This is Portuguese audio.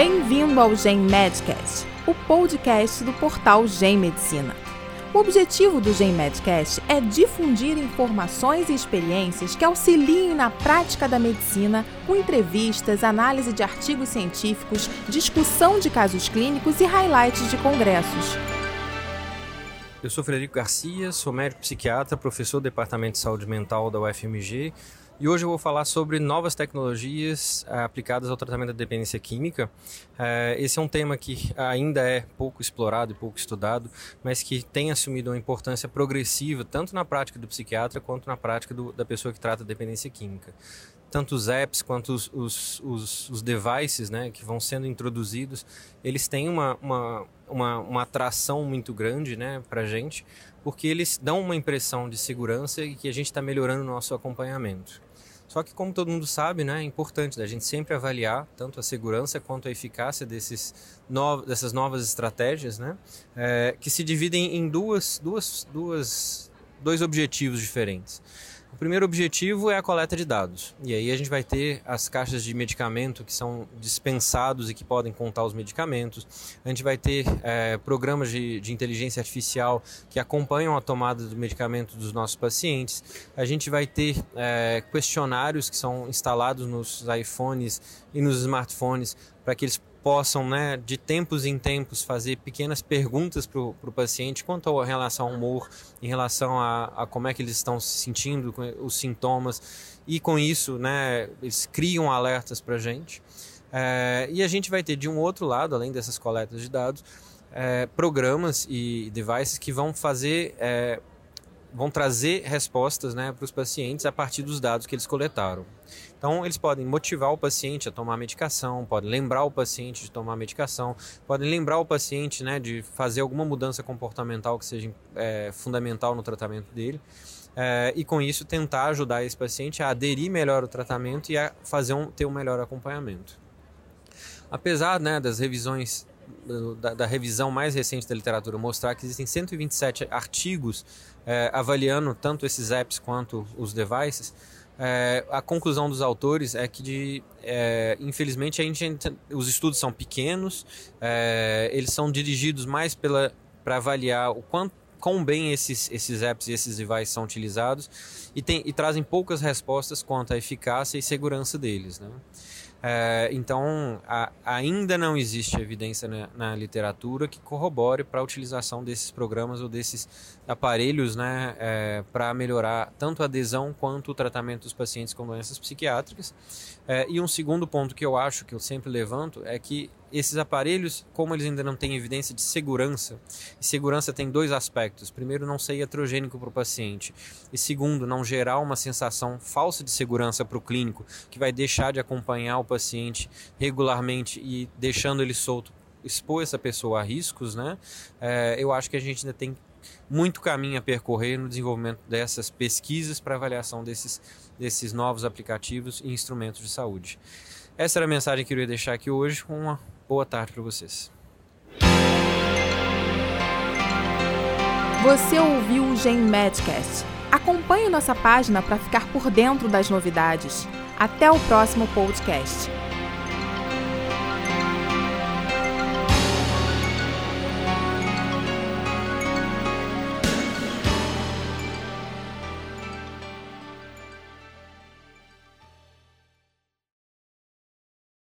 Bem-vindo ao Gen Medcast, o podcast do portal Gen Medicina. O objetivo do Gen Medcast é difundir informações e experiências que auxiliem na prática da medicina, com entrevistas, análise de artigos científicos, discussão de casos clínicos e highlights de congressos. Eu sou Frederico Garcia, sou médico psiquiatra, professor do Departamento de Saúde Mental da UFMG e hoje eu vou falar sobre novas tecnologias uh, aplicadas ao tratamento da dependência química. Uh, esse é um tema que ainda é pouco explorado e pouco estudado, mas que tem assumido uma importância progressiva tanto na prática do psiquiatra quanto na prática do, da pessoa que trata dependência química. Tanto os apps quanto os, os, os, os devices né, que vão sendo introduzidos, eles têm uma, uma, uma, uma atração muito grande né, para a gente, porque eles dão uma impressão de segurança e que a gente está melhorando o nosso acompanhamento. Só que, como todo mundo sabe, né, é importante a gente sempre avaliar tanto a segurança quanto a eficácia desses no, dessas novas estratégias, né, é, que se dividem em duas, duas, duas, dois objetivos diferentes. O primeiro objetivo é a coleta de dados. E aí a gente vai ter as caixas de medicamento que são dispensados e que podem contar os medicamentos. A gente vai ter é, programas de, de, inteligência artificial que acompanham a tomada do medicamento dos nossos pacientes. A gente vai ter é, questionários que são instalados nos iPhones e nos smartphones para que eles possam, né, de tempos em tempos, fazer pequenas perguntas para o paciente quanto à relação ao humor, em relação a, a, como é que eles estão se sentindo, os sintomas, e com isso, né, eles criam alertas para a gente. É, e a gente vai ter de um outro lado, além dessas coletas de dados, é, programas e devices que vão fazer é, vão trazer respostas né, para os pacientes a partir dos dados que eles coletaram. Então, eles podem motivar o paciente a tomar medicação, podem lembrar o paciente de tomar medicação, podem lembrar o paciente né, de fazer alguma mudança comportamental que seja é, fundamental no tratamento dele. É, e com isso tentar ajudar esse paciente a aderir melhor ao tratamento e a fazer um, ter um melhor acompanhamento. Apesar né, das revisões da, da, revisão mais recente da literatura mostrar que existem 127 artigos é, avaliando tanto esses apps quanto os devices, é, a conclusão dos autores é que, de, é, infelizmente, a gente, os estudos são pequenos, é, eles são dirigidos mais para avaliar o quanto quão bem esses, esses apps e esses devices são utilizados e, tem, e trazem poucas respostas quanto à eficácia e segurança deles. Né? É, então, a, ainda não existe evidência na, na literatura que corrobore para a utilização desses programas ou desses aparelhos né, é, para melhorar tanto a adesão quanto o tratamento dos pacientes com doenças psiquiátricas. É, e um segundo ponto que eu acho, que eu sempre levanto, é que esses aparelhos, como eles ainda não têm evidência de segurança, e segurança tem dois aspectos: primeiro, não ser iatrogênico para o paciente, e segundo, não gerar uma sensação falsa de segurança para o clínico, que vai deixar de acompanhar o paciente regularmente e deixando ele solto, expor essa pessoa a riscos, né? É, eu acho que a gente ainda tem muito caminho a percorrer no desenvolvimento dessas pesquisas para avaliação desses, desses novos aplicativos e instrumentos de saúde. Essa era a mensagem que eu queria deixar aqui hoje. Uma boa tarde para vocês. Você ouviu o Gen Medcast. Acompanhe nossa página para ficar por dentro das novidades. Até o próximo podcast.